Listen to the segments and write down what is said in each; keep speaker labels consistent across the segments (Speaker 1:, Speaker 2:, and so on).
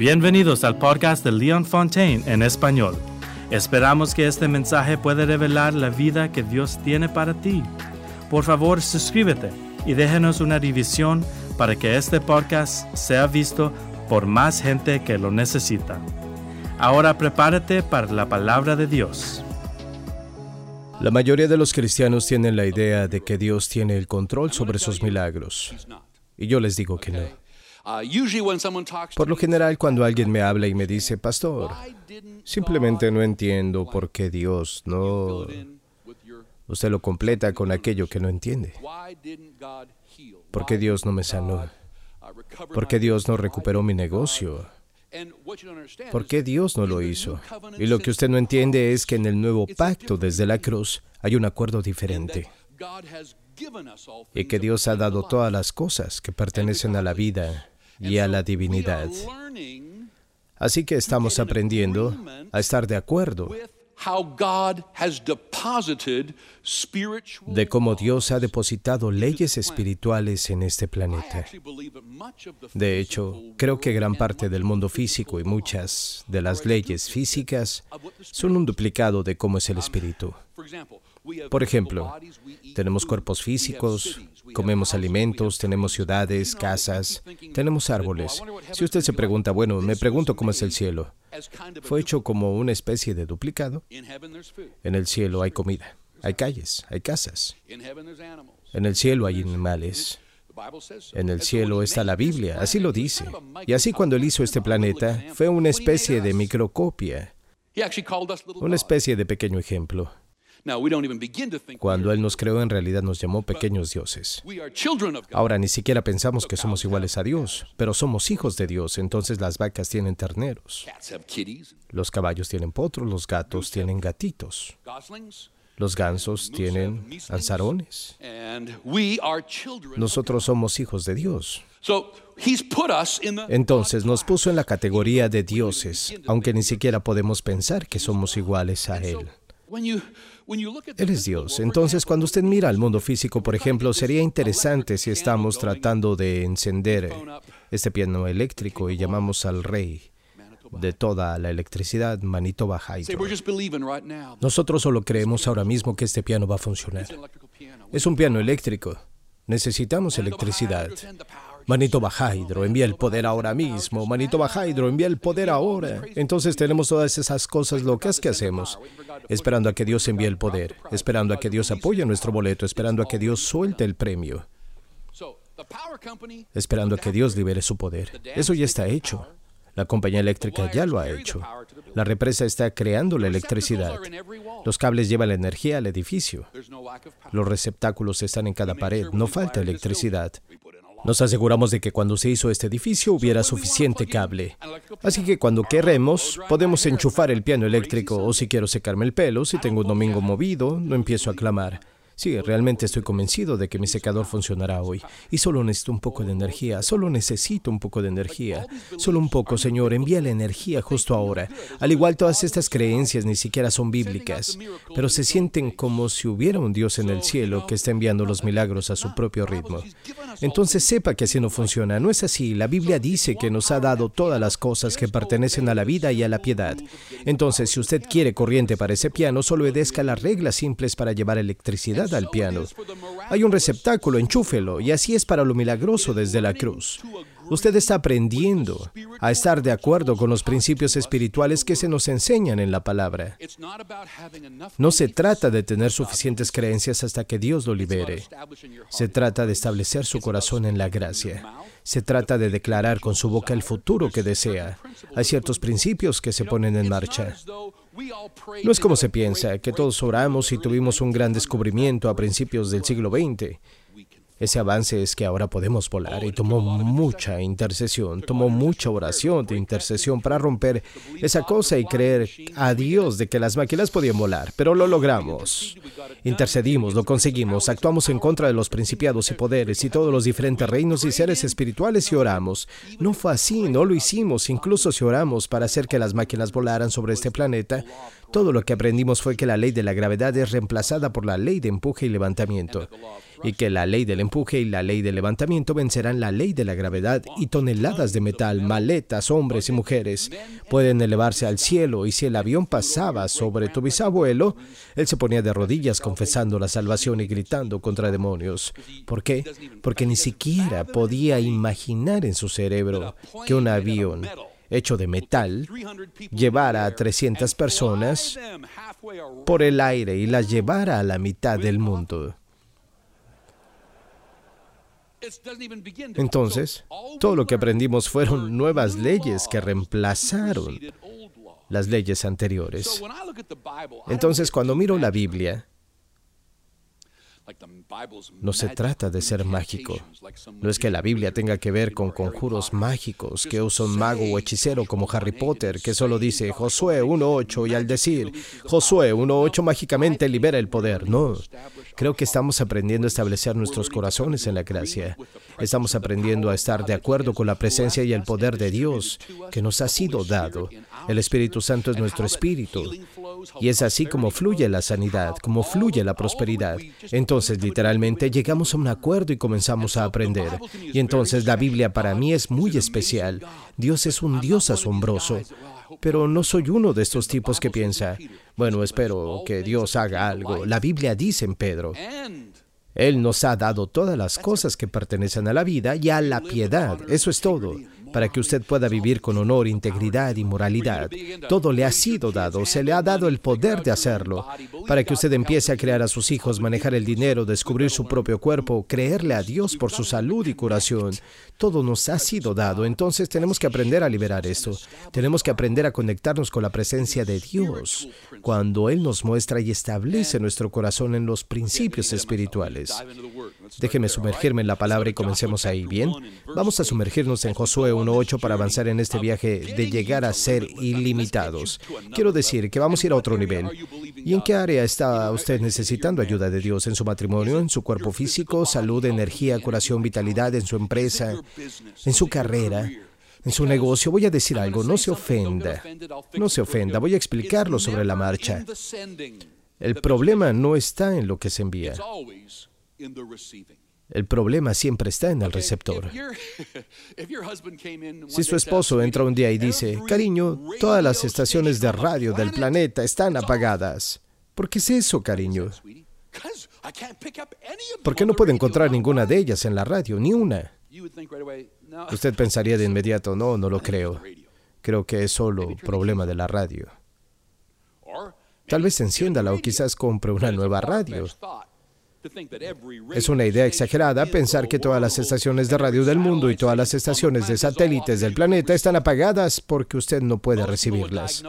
Speaker 1: Bienvenidos al podcast de Leon Fontaine en español. Esperamos que este mensaje pueda revelar la vida que Dios tiene para ti. Por favor, suscríbete y déjenos una división para que este podcast sea visto por más gente que lo necesita. Ahora prepárate para la palabra de Dios.
Speaker 2: La mayoría de los cristianos tienen la idea de que Dios tiene el control sobre sus milagros. Y yo les digo que no. Por lo general, cuando alguien me habla y me dice, Pastor, simplemente no entiendo por qué Dios no... Usted lo completa con aquello que no entiende. ¿Por qué Dios no me sanó? ¿Por qué Dios no recuperó mi negocio? ¿Por qué Dios no lo hizo? Y lo que usted no entiende es que en el nuevo pacto desde la cruz hay un acuerdo diferente. Y que Dios ha dado todas las cosas que pertenecen a la vida y a la divinidad. Así que estamos aprendiendo a estar de acuerdo de cómo Dios ha depositado leyes espirituales en este planeta. De hecho, creo que gran parte del mundo físico y muchas de las leyes físicas son un duplicado de cómo es el espíritu. Por ejemplo, tenemos cuerpos físicos, comemos alimentos, tenemos ciudades, casas, tenemos árboles. Si usted se pregunta, bueno, me pregunto cómo es el cielo. Fue hecho como una especie de duplicado. En el cielo hay comida, hay calles, hay casas. En el cielo hay animales. En el cielo está la Biblia, así lo dice. Y así cuando él hizo este planeta, fue una especie de microcopia, una especie de pequeño ejemplo. Cuando Él nos creó, en realidad nos llamó pequeños dioses. Ahora ni siquiera pensamos que somos iguales a Dios, pero somos hijos de Dios, entonces las vacas tienen terneros, los caballos tienen potros, los gatos tienen gatitos, los gansos tienen anzarones. Nosotros somos hijos de Dios. Entonces nos puso en la categoría de dioses, aunque ni siquiera podemos pensar que somos iguales a Él. Él es Dios. Entonces, cuando usted mira al mundo físico, por ejemplo, sería interesante si estamos tratando de encender este piano eléctrico y llamamos al rey de toda la electricidad, Manitoba Hydro. Nosotros solo creemos ahora mismo que este piano va a funcionar. Es un piano eléctrico. Necesitamos electricidad. Manitoba Hydro, envía el poder ahora mismo. Manitoba Hydro, envía el poder ahora. Entonces tenemos todas esas cosas locas que hacemos, esperando a que Dios envíe el poder, esperando a que Dios apoye nuestro boleto, esperando a que Dios suelte el premio, esperando a que Dios libere su poder. Eso ya está hecho. La compañía eléctrica ya lo ha hecho. La represa está creando la electricidad. Los cables llevan la energía al edificio. Los receptáculos están en cada pared. No falta electricidad. Nos aseguramos de que cuando se hizo este edificio hubiera suficiente cable. Así que cuando queremos, podemos enchufar el piano eléctrico o si quiero secarme el pelo, si tengo un domingo movido, no empiezo a clamar. Sí, realmente estoy convencido de que mi secador funcionará hoy. Y solo necesito un poco de energía, solo necesito un poco de energía. Solo un poco, Señor, envía la energía justo ahora. Al igual todas estas creencias ni siquiera son bíblicas, pero se sienten como si hubiera un Dios en el cielo que está enviando los milagros a su propio ritmo. Entonces sepa que así no funciona. No es así. La Biblia dice que nos ha dado todas las cosas que pertenecen a la vida y a la piedad. Entonces, si usted quiere corriente para ese piano, solo obedezca las reglas simples para llevar electricidad al piano. Hay un receptáculo, enchúfelo, y así es para lo milagroso desde la cruz. Usted está aprendiendo a estar de acuerdo con los principios espirituales que se nos enseñan en la palabra. No se trata de tener suficientes creencias hasta que Dios lo libere. Se trata de establecer su corazón en la gracia. Se trata de declarar con su boca el futuro que desea. Hay ciertos principios que se ponen en marcha. No es como se piensa, que todos oramos y tuvimos un gran descubrimiento a principios del siglo XX. Ese avance es que ahora podemos volar y tomó mucha intercesión, tomó mucha oración de intercesión para romper esa cosa y creer a Dios de que las máquinas podían volar, pero lo logramos. Intercedimos, lo conseguimos, actuamos en contra de los principiados y poderes y todos los diferentes reinos y seres espirituales y oramos. No fue así, no lo hicimos, incluso si oramos para hacer que las máquinas volaran sobre este planeta, todo lo que aprendimos fue que la ley de la gravedad es reemplazada por la ley de empuje y levantamiento y que la ley del empuje y la ley del levantamiento vencerán la ley de la gravedad y toneladas de metal, maletas, hombres y mujeres pueden elevarse al cielo y si el avión pasaba sobre tu bisabuelo, él se ponía de rodillas confesando la salvación y gritando contra demonios. ¿Por qué? Porque ni siquiera podía imaginar en su cerebro que un avión hecho de metal, llevara a 300 personas por el aire y las llevara a la mitad del mundo. Entonces, todo lo que aprendimos fueron nuevas leyes que reemplazaron las leyes anteriores. Entonces, cuando miro la Biblia, no se trata de ser mágico. No es que la Biblia tenga que ver con conjuros mágicos, que usa un mago o hechicero como Harry Potter, que solo dice Josué 1.8 y al decir Josué 1.8 mágicamente libera el poder. No, creo que estamos aprendiendo a establecer nuestros corazones en la gracia. Estamos aprendiendo a estar de acuerdo con la presencia y el poder de Dios que nos ha sido dado. El Espíritu Santo es nuestro espíritu. Y es así como fluye la sanidad, como fluye la prosperidad. Entonces, literalmente, llegamos a un acuerdo y comenzamos a aprender. Y entonces la Biblia para mí es muy especial. Dios es un Dios asombroso. Pero no soy uno de estos tipos que piensa, bueno, espero que Dios haga algo. La Biblia dice en Pedro, Él nos ha dado todas las cosas que pertenecen a la vida y a la piedad. Eso es todo para que usted pueda vivir con honor, integridad y moralidad. Todo le ha sido dado, se le ha dado el poder de hacerlo, para que usted empiece a crear a sus hijos, manejar el dinero, descubrir su propio cuerpo, creerle a Dios por su salud y curación. Todo nos ha sido dado, entonces tenemos que aprender a liberar esto. Tenemos que aprender a conectarnos con la presencia de Dios, cuando Él nos muestra y establece nuestro corazón en los principios espirituales. Déjeme sumergirme en la palabra y comencemos ahí, ¿bien? Vamos a sumergirnos en Josué 1.8 para avanzar en este viaje de llegar a ser ilimitados. Quiero decir que vamos a ir a otro nivel. ¿Y en qué área está usted necesitando ayuda de Dios? ¿En su matrimonio? ¿En su cuerpo físico? ¿Salud, energía, curación, vitalidad? ¿En su empresa? ¿En su carrera? en su negocio, voy a decir algo, no se ofenda. No se ofenda, voy a explicarlo sobre la marcha. El problema no está en lo que se envía. El problema siempre está en el receptor. Si su esposo entra un día y dice, cariño, todas las estaciones de radio del planeta están apagadas. ¿Por qué es eso, cariño? ¿Por qué no puede encontrar ninguna de ellas en la radio? Ni una. Usted pensaría de inmediato, no, no lo creo. Creo que es solo problema de la radio. Tal vez enciéndala o quizás compre una nueva radio. Es una idea exagerada pensar que todas las estaciones de radio del mundo y todas las estaciones de satélites del planeta están apagadas porque usted no puede recibirlas.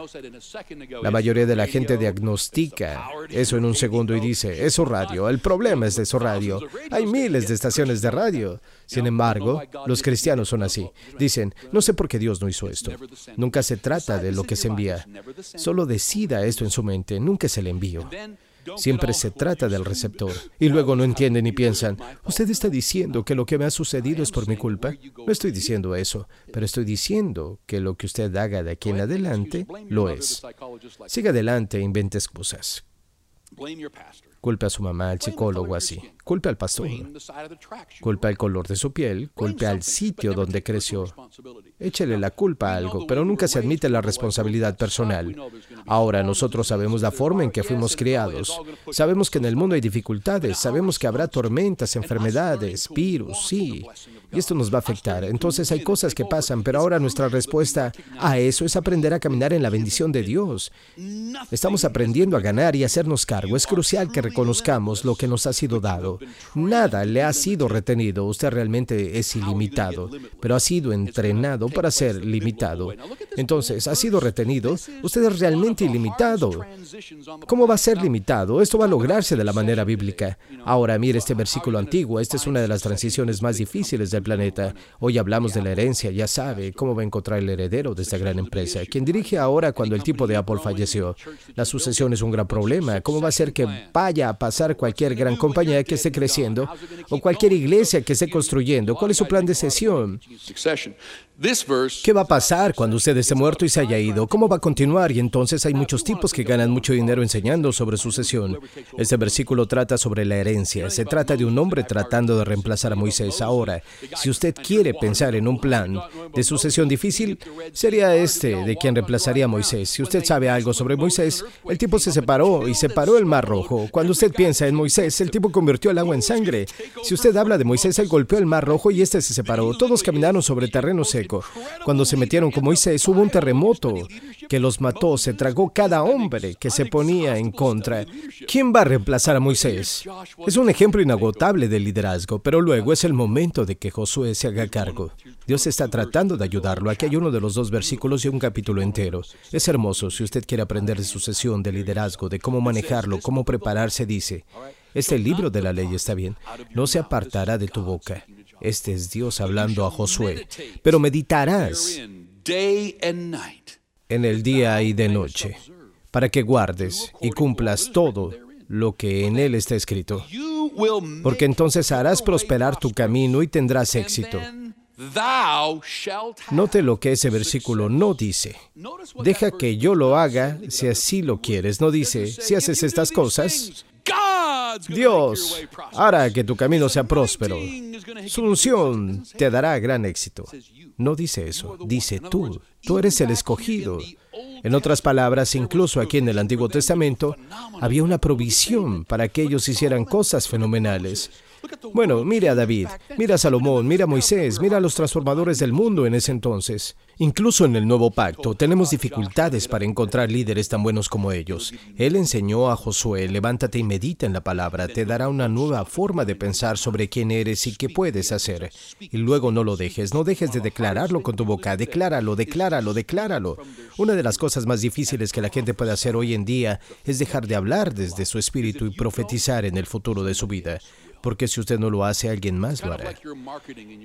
Speaker 2: La mayoría de la gente diagnostica eso en un segundo y dice, es su radio, el problema es de su radio. Hay miles de estaciones de radio. Sin embargo, los cristianos son así. Dicen, no sé por qué Dios no hizo esto. Nunca se trata de lo que se envía. Solo decida esto en su mente, nunca se le envío. Siempre se trata del receptor. Y luego no entienden y piensan, ¿usted está diciendo que lo que me ha sucedido es por mi culpa? No estoy diciendo eso, pero estoy diciendo que lo que usted haga de aquí en adelante lo es. Siga adelante e invente excusas. Culpe a su mamá, al psicólogo, así. Culpe al pastor. Culpe al color de su piel. Culpe al sitio donde creció. Échele la culpa a algo, pero nunca se admite la responsabilidad personal. Ahora nosotros sabemos la forma en que fuimos criados. Sabemos que en el mundo hay dificultades. Sabemos que habrá tormentas, enfermedades, virus, sí. Y esto nos va a afectar. Entonces hay cosas que pasan, pero ahora nuestra respuesta a eso es aprender a caminar en la bendición de Dios. Estamos aprendiendo a ganar y hacernos cargo. Es crucial que reconozcamos lo que nos ha sido dado. Nada le ha sido retenido. Usted realmente es ilimitado, pero ha sido entrenado para ser limitado. Entonces, ha sido retenido. Usted es realmente ilimitado. ¿Cómo va a ser limitado? Esto va a lograrse de la manera bíblica. Ahora, mire este versículo antiguo. Esta es una de las transiciones más difíciles del planeta. Hoy hablamos de la herencia. Ya sabe cómo va a encontrar el heredero de esta gran empresa. Quien dirige ahora cuando el tipo de Apple falleció. La sucesión es un gran problema. ¿Cómo va a ser que vaya a pasar cualquier gran compañía que esté creciendo o cualquier iglesia que esté construyendo? ¿Cuál es su plan de sesión? ¿Qué va a pasar cuando usted esté muerto y se haya ido? ¿Cómo va a continuar? Y entonces hay muchos tipos que ganan mucho dinero enseñando sobre sucesión. Este versículo trata sobre la herencia. Se trata de un hombre tratando de reemplazar a Moisés. Ahora, si usted quiere pensar en un plan de sucesión difícil, sería este de quien reemplazaría a Moisés. Si usted sabe algo sobre Moisés, el tipo se separó y separó el mar rojo. Cuando usted piensa en Moisés, el tipo convirtió el agua en sangre. Si usted habla de Moisés, él golpeó el mar rojo y este se separó. Todos caminaron sobre terreno seco. Cuando se metieron con Moisés hubo un terremoto que los mató, se tragó cada hombre que se ponía en contra. ¿Quién va a reemplazar a Moisés? Es un ejemplo inagotable de liderazgo, pero luego es el momento de que Josué se haga cargo. Dios está tratando de ayudarlo. Aquí hay uno de los dos versículos y un capítulo entero. Es hermoso si usted quiere aprender de sucesión, de liderazgo, de cómo manejarlo, cómo prepararse, dice. Este libro de la ley está bien. No se apartará de tu boca. Este es Dios hablando a Josué. Pero meditarás en el día y de noche, para que guardes y cumplas todo lo que en él está escrito. Porque entonces harás prosperar tu camino y tendrás éxito. Note lo que ese versículo no dice. Deja que yo lo haga si así lo quieres. No dice, si haces estas cosas, Dios hará que tu camino sea próspero. Su unción te dará gran éxito. No dice eso, dice tú. Tú eres el escogido. En otras palabras, incluso aquí en el Antiguo Testamento, había una provisión para que ellos hicieran cosas fenomenales. Bueno, mire a David, mira a Salomón, mira a Moisés, mira a los transformadores del mundo en ese entonces. Incluso en el nuevo pacto tenemos dificultades para encontrar líderes tan buenos como ellos. Él enseñó a Josué, levántate y medita en la palabra, te dará una nueva forma de pensar sobre quién eres y qué puedes hacer. Y luego no lo dejes, no dejes de declararlo con tu boca, decláralo, decláralo, decláralo. Una de las cosas más difíciles que la gente puede hacer hoy en día es dejar de hablar desde su espíritu y profetizar en el futuro de su vida porque si usted no lo hace, alguien más lo hará.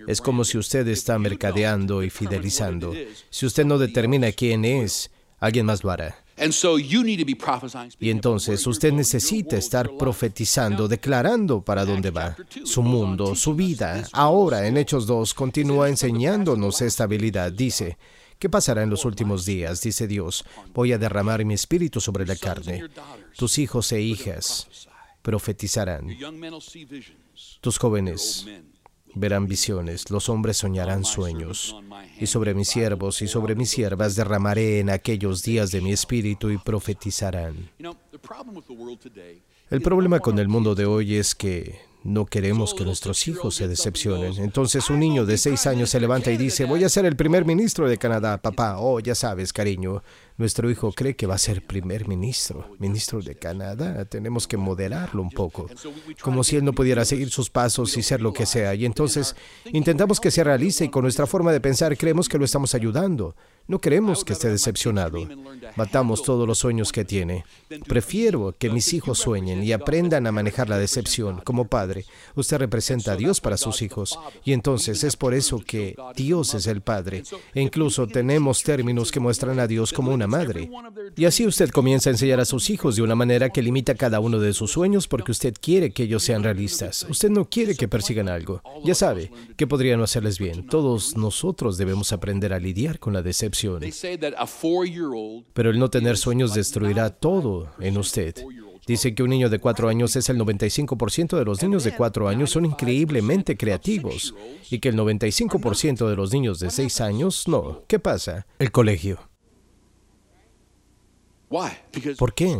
Speaker 2: Es como si usted está mercadeando y fidelizando. Si usted no determina quién es, alguien más lo hará. Y entonces usted necesita estar profetizando, declarando para dónde va, su mundo, su vida. Ahora, en Hechos 2, continúa enseñándonos esta habilidad. Dice, ¿qué pasará en los últimos días? Dice Dios, voy a derramar mi espíritu sobre la carne. Tus hijos e hijas profetizarán. Tus jóvenes verán visiones, los hombres soñarán sueños. Y sobre mis siervos y sobre mis siervas derramaré en aquellos días de mi espíritu y profetizarán. El problema con el mundo de hoy es que no queremos que nuestros hijos se decepcionen. Entonces un niño de seis años se levanta y dice, voy a ser el primer ministro de Canadá, papá. Oh, ya sabes, cariño, nuestro hijo cree que va a ser primer ministro, ministro de Canadá. Tenemos que moderarlo un poco, como si él no pudiera seguir sus pasos y ser lo que sea. Y entonces intentamos que sea realista y con nuestra forma de pensar creemos que lo estamos ayudando. No queremos que esté decepcionado. Matamos todos los sueños que tiene. Prefiero que mis hijos sueñen y aprendan a manejar la decepción. Como padre, usted representa a Dios para sus hijos. Y entonces es por eso que Dios es el Padre. E incluso tenemos términos que muestran a Dios como una madre. Y así usted comienza a enseñar a sus hijos de una manera que limita cada uno de sus sueños porque usted quiere que ellos sean realistas. Usted no quiere que persigan algo. Ya sabe que podría no hacerles bien. Todos nosotros debemos aprender a lidiar con la decepción pero el no tener sueños destruirá todo en usted. Dice que un niño de cuatro años es el 95% de los niños de cuatro años son increíblemente creativos y que el 95% de los niños de seis años no. ¿Qué pasa? El colegio. ¿Por qué?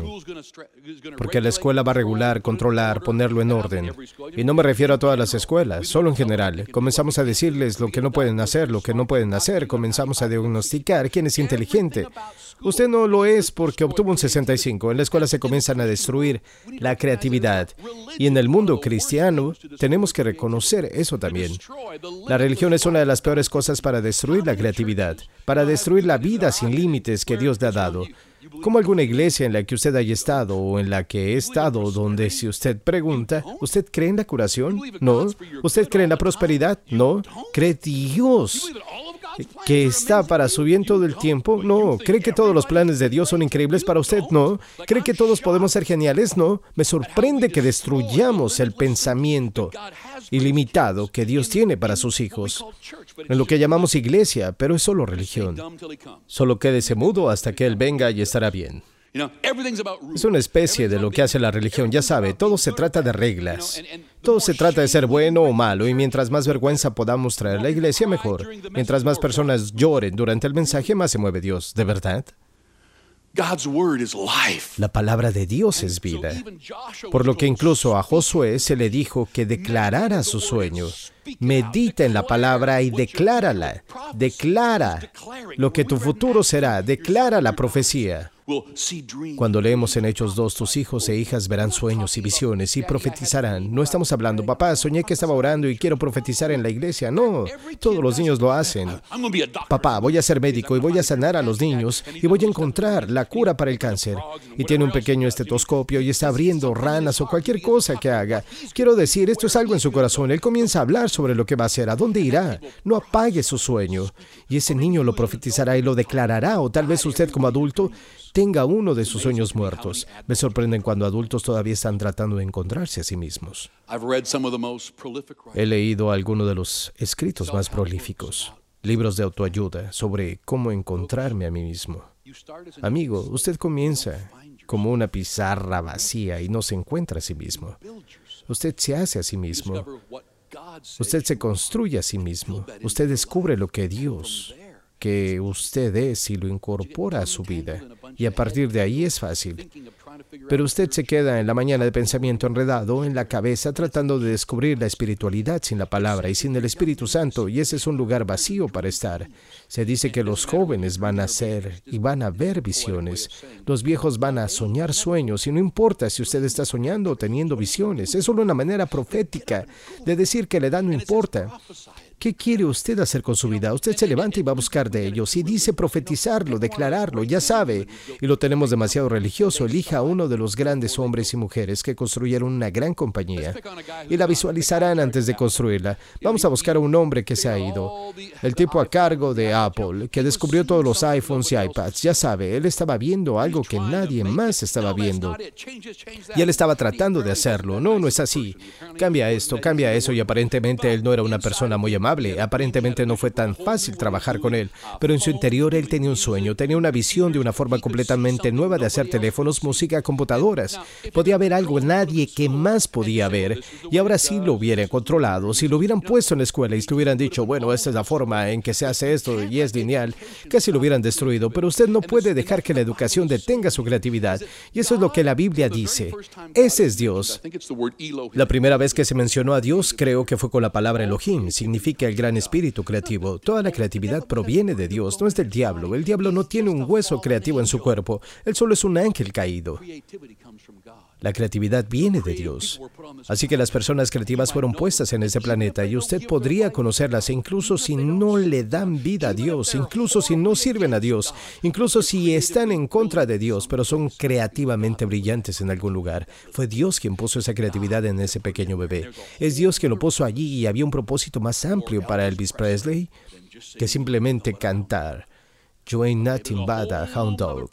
Speaker 2: Porque la escuela va a regular, controlar, ponerlo en orden. Y no me refiero a todas las escuelas, solo en general. Comenzamos a decirles lo que no pueden hacer, lo que no pueden hacer. Comenzamos a diagnosticar quién es inteligente. Usted no lo es porque obtuvo un 65. En la escuela se comienzan a destruir la creatividad. Y en el mundo cristiano tenemos que reconocer eso también. La religión es una de las peores cosas para destruir la creatividad, para destruir la vida sin límites que Dios le ha dado. Como alguna iglesia en la que usted haya estado o en la que he estado, donde si usted pregunta, ¿usted cree en la curación? No. ¿Usted cree en la prosperidad? No. ¿Cree Dios? Que está para su bien todo el tiempo? No. ¿Cree que todos los planes de Dios son increíbles para usted? No. ¿Cree que todos podemos ser geniales? No. Me sorprende que destruyamos el pensamiento ilimitado que Dios tiene para sus hijos, en lo que llamamos iglesia, pero es solo religión. Solo quédese mudo hasta que Él venga y estará bien. Es una especie de lo que hace la religión, ya sabe, todo se trata de reglas. Todo se trata de ser bueno o malo y mientras más vergüenza podamos traer a la iglesia, mejor. Mientras más personas lloren durante el mensaje, más se mueve Dios, ¿de verdad? La palabra de Dios es vida. Por lo que incluso a Josué se le dijo que declarara su sueño. Medita en la palabra y declárala. Declara lo que tu futuro será. Declara la profecía. Cuando leemos en Hechos 2, tus hijos e hijas verán sueños y visiones y profetizarán. No estamos hablando, papá, soñé que estaba orando y quiero profetizar en la iglesia. No, todos los niños lo hacen. Papá, voy a ser médico y voy a sanar a los niños y voy a encontrar la cura para el cáncer. Y tiene un pequeño estetoscopio y está abriendo ranas o cualquier cosa que haga. Quiero decir, esto es algo en su corazón. Él comienza a hablar sobre lo que va a hacer, a dónde irá. No apague su sueño. Y ese niño lo profetizará y lo declarará. O tal vez usted como adulto tenga uno de sus sueños muertos. Me sorprenden cuando adultos todavía están tratando de encontrarse a sí mismos. He leído algunos de los escritos más prolíficos, libros de autoayuda sobre cómo encontrarme a mí mismo. Amigo, usted comienza como una pizarra vacía y no se encuentra a sí mismo. Usted se hace a sí mismo. Usted se construye a sí mismo. Usted descubre lo que Dios que usted es y lo incorpora a su vida. Y a partir de ahí es fácil. Pero usted se queda en la mañana de pensamiento enredado en la cabeza tratando de descubrir la espiritualidad sin la palabra y sin el Espíritu Santo, y ese es un lugar vacío para estar. Se dice que los jóvenes van a ser y van a ver visiones. Los viejos van a soñar sueños, y no importa si usted está soñando o teniendo visiones, es solo una manera profética de decir que la edad no importa. ¿Qué quiere usted hacer con su vida? Usted se levanta y va a buscar de ellos y dice profetizarlo, declararlo, ya sabe. Y lo tenemos demasiado religioso. Elija a uno de los grandes hombres y mujeres que construyeron una gran compañía y la visualizarán antes de construirla. Vamos a buscar a un hombre que se ha ido. El tipo a cargo de Apple, que descubrió todos los iPhones y iPads. Ya sabe, él estaba viendo algo que nadie más estaba viendo. Y él estaba tratando de hacerlo. No, no es así. Cambia esto, cambia eso y aparentemente él no era una persona muy amable Aparentemente no fue tan fácil trabajar con él, pero en su interior él tenía un sueño, tenía una visión de una forma completamente nueva de hacer teléfonos, música, computadoras. Podía ver algo nadie que más podía ver. Y ahora sí lo hubiera controlado. Si lo hubieran puesto en la escuela y le hubieran dicho, bueno, esta es la forma en que se hace esto y es lineal, casi lo hubieran destruido. Pero usted no puede dejar que la educación detenga su creatividad. Y eso es lo que la Biblia dice. Ese es Dios. La primera vez que se mencionó a Dios creo que fue con la palabra Elohim. Significa el gran espíritu creativo. Toda la creatividad proviene de Dios, no es del diablo. El diablo no tiene un hueso creativo en su cuerpo, él solo es un ángel caído. La creatividad viene de Dios. Así que las personas creativas fueron puestas en este planeta y usted podría conocerlas incluso si no le dan vida a Dios, incluso si no sirven a Dios, incluso si están en contra de Dios, pero son creativamente brillantes en algún lugar. Fue Dios quien puso esa creatividad en ese pequeño bebé. Es Dios quien lo puso allí y había un propósito más amplio para Elvis Presley que simplemente cantar. You ain't nothing but a hound dog.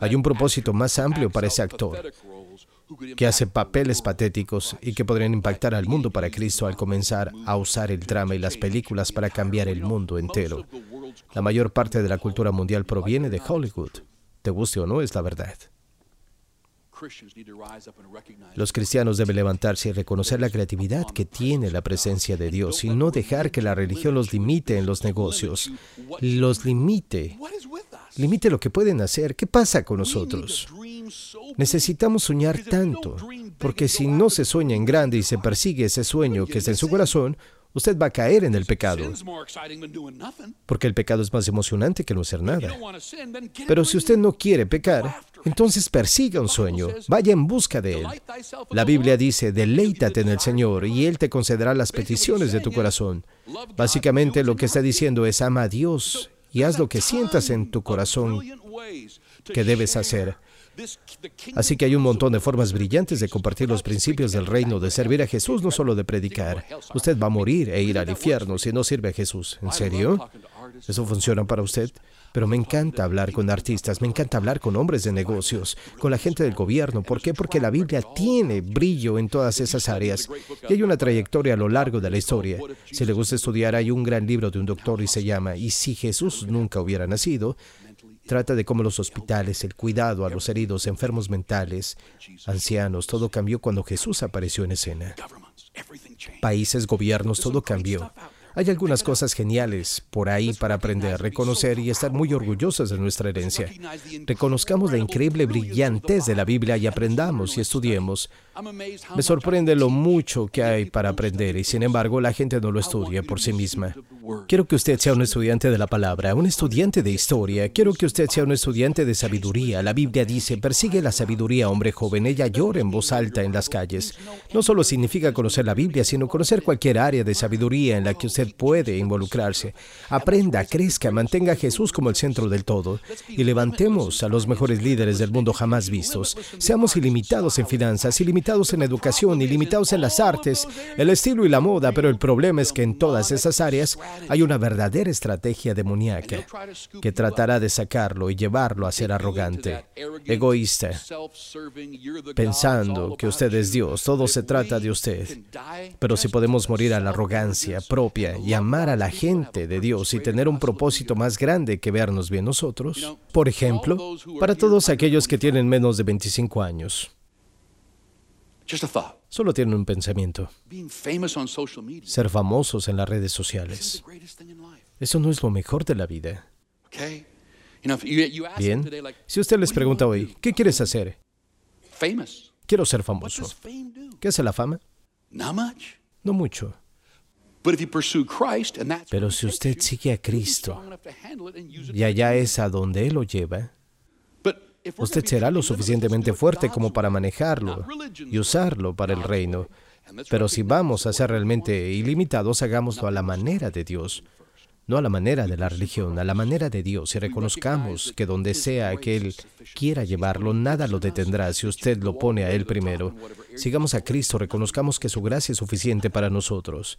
Speaker 2: Hay un propósito más amplio para ese actor que hace papeles patéticos y que podrían impactar al mundo para Cristo al comenzar a usar el drama y las películas para cambiar el mundo entero. La mayor parte de la cultura mundial proviene de Hollywood. Te guste o no, es la verdad. Los cristianos deben levantarse y reconocer la creatividad que tiene la presencia de Dios y no dejar que la religión los limite en los negocios, los limite, limite lo que pueden hacer. ¿Qué pasa con nosotros? Necesitamos soñar tanto, porque si no se sueña en grande y se persigue ese sueño que está en su corazón, usted va a caer en el pecado. Porque el pecado es más emocionante que no hacer nada. Pero si usted no quiere pecar, entonces persiga un sueño, vaya en busca de él. La Biblia dice, deleítate en el Señor y Él te concederá las peticiones de tu corazón. Básicamente lo que está diciendo es, ama a Dios y haz lo que sientas en tu corazón que debes hacer. Así que hay un montón de formas brillantes de compartir los principios del reino, de servir a Jesús, no solo de predicar. Usted va a morir e ir al infierno si no sirve a Jesús. ¿En serio? ¿Eso funciona para usted? Pero me encanta hablar con artistas, me encanta hablar con hombres de negocios, con la gente del gobierno. ¿Por qué? Porque la Biblia tiene brillo en todas esas áreas y hay una trayectoria a lo largo de la historia. Si le gusta estudiar, hay un gran libro de un doctor y se llama ¿Y si Jesús nunca hubiera nacido? Trata de cómo los hospitales, el cuidado a los heridos, enfermos mentales, ancianos, todo cambió cuando Jesús apareció en escena. Países, gobiernos, todo cambió. Hay algunas cosas geniales por ahí para aprender, reconocer y estar muy orgullosos de nuestra herencia. Reconozcamos la increíble brillantez de la Biblia y aprendamos y estudiemos. Me sorprende lo mucho que hay para aprender y sin embargo la gente no lo estudia por sí misma. Quiero que usted sea un estudiante de la palabra, un estudiante de historia. Quiero que usted sea un estudiante de sabiduría. La Biblia dice, persigue la sabiduría, hombre joven. Ella llora en voz alta en las calles. No solo significa conocer la Biblia, sino conocer cualquier área de sabiduría en la que usted puede involucrarse. Aprenda, crezca, mantenga a Jesús como el centro del todo y levantemos a los mejores líderes del mundo jamás vistos. Seamos ilimitados en finanzas, ilimitados limitados en educación y limitados en las artes, el estilo y la moda, pero el problema es que en todas esas áreas hay una verdadera estrategia demoníaca que tratará de sacarlo y llevarlo a ser arrogante, egoísta, pensando que usted es Dios, todo se trata de usted. Pero si podemos morir a la arrogancia propia y amar a la gente de Dios y tener un propósito más grande que vernos bien nosotros, por ejemplo, para todos aquellos que tienen menos de 25 años, Solo tienen un pensamiento. Ser famosos en las redes sociales. Eso no es lo mejor de la vida. Bien. Si usted les pregunta hoy, ¿qué quieres hacer? Quiero ser famoso. ¿Qué hace la fama? No mucho. Pero si usted sigue a Cristo y allá es a donde Él lo lleva, usted será lo suficientemente fuerte como para manejarlo y usarlo para el reino. Pero si vamos a ser realmente ilimitados, hagámoslo a la manera de Dios no a la manera de la religión, a la manera de Dios, y reconozcamos que donde sea que Él quiera llevarlo, nada lo detendrá si usted lo pone a Él primero. Sigamos a Cristo, reconozcamos que su gracia es suficiente para nosotros.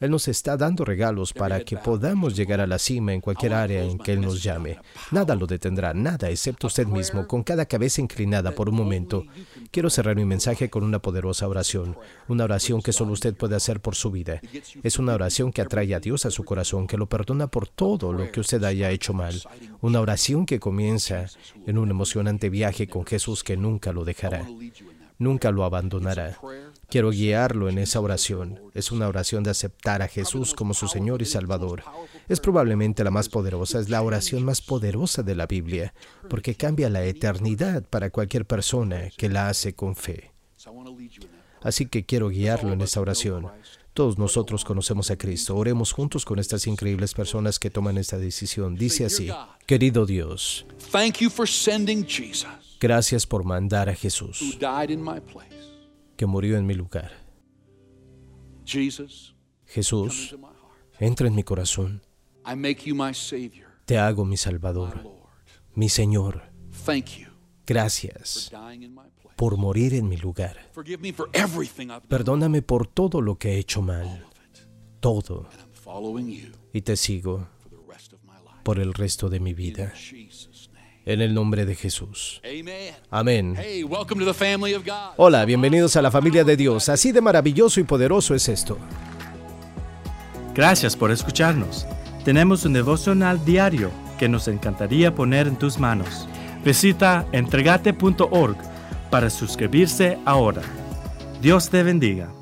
Speaker 2: Él nos está dando regalos para que podamos llegar a la cima en cualquier área en que Él nos llame. Nada lo detendrá, nada, excepto usted mismo, con cada cabeza inclinada por un momento. Quiero cerrar mi mensaje con una poderosa oración, una oración que solo usted puede hacer por su vida. Es una oración que atrae a Dios a su corazón, que lo perdona por todo lo que usted haya hecho mal. Una oración que comienza en un emocionante viaje con Jesús que nunca lo dejará nunca lo abandonará. Quiero guiarlo en esa oración. Es una oración de aceptar a Jesús como su Señor y Salvador. Es probablemente la más poderosa, es la oración más poderosa de la Biblia, porque cambia la eternidad para cualquier persona que la hace con fe. Así que quiero guiarlo en esa oración. Todos nosotros conocemos a Cristo. Oremos juntos con estas increíbles personas que toman esta decisión. Dice así, querido Dios, Gracias por mandar a Jesús, que murió en mi lugar. Jesús, entra en mi corazón. Te hago mi Salvador, mi Señor. Gracias por morir en mi lugar. Perdóname por todo lo que he hecho mal. Todo. Y te sigo por el resto de mi vida en el nombre de Jesús. Amén. Hola, bienvenidos a la familia de Dios. Así de maravilloso y poderoso es esto.
Speaker 1: Gracias por escucharnos. Tenemos un devocional diario que nos encantaría poner en tus manos. Visita entregate.org para suscribirse ahora. Dios te bendiga.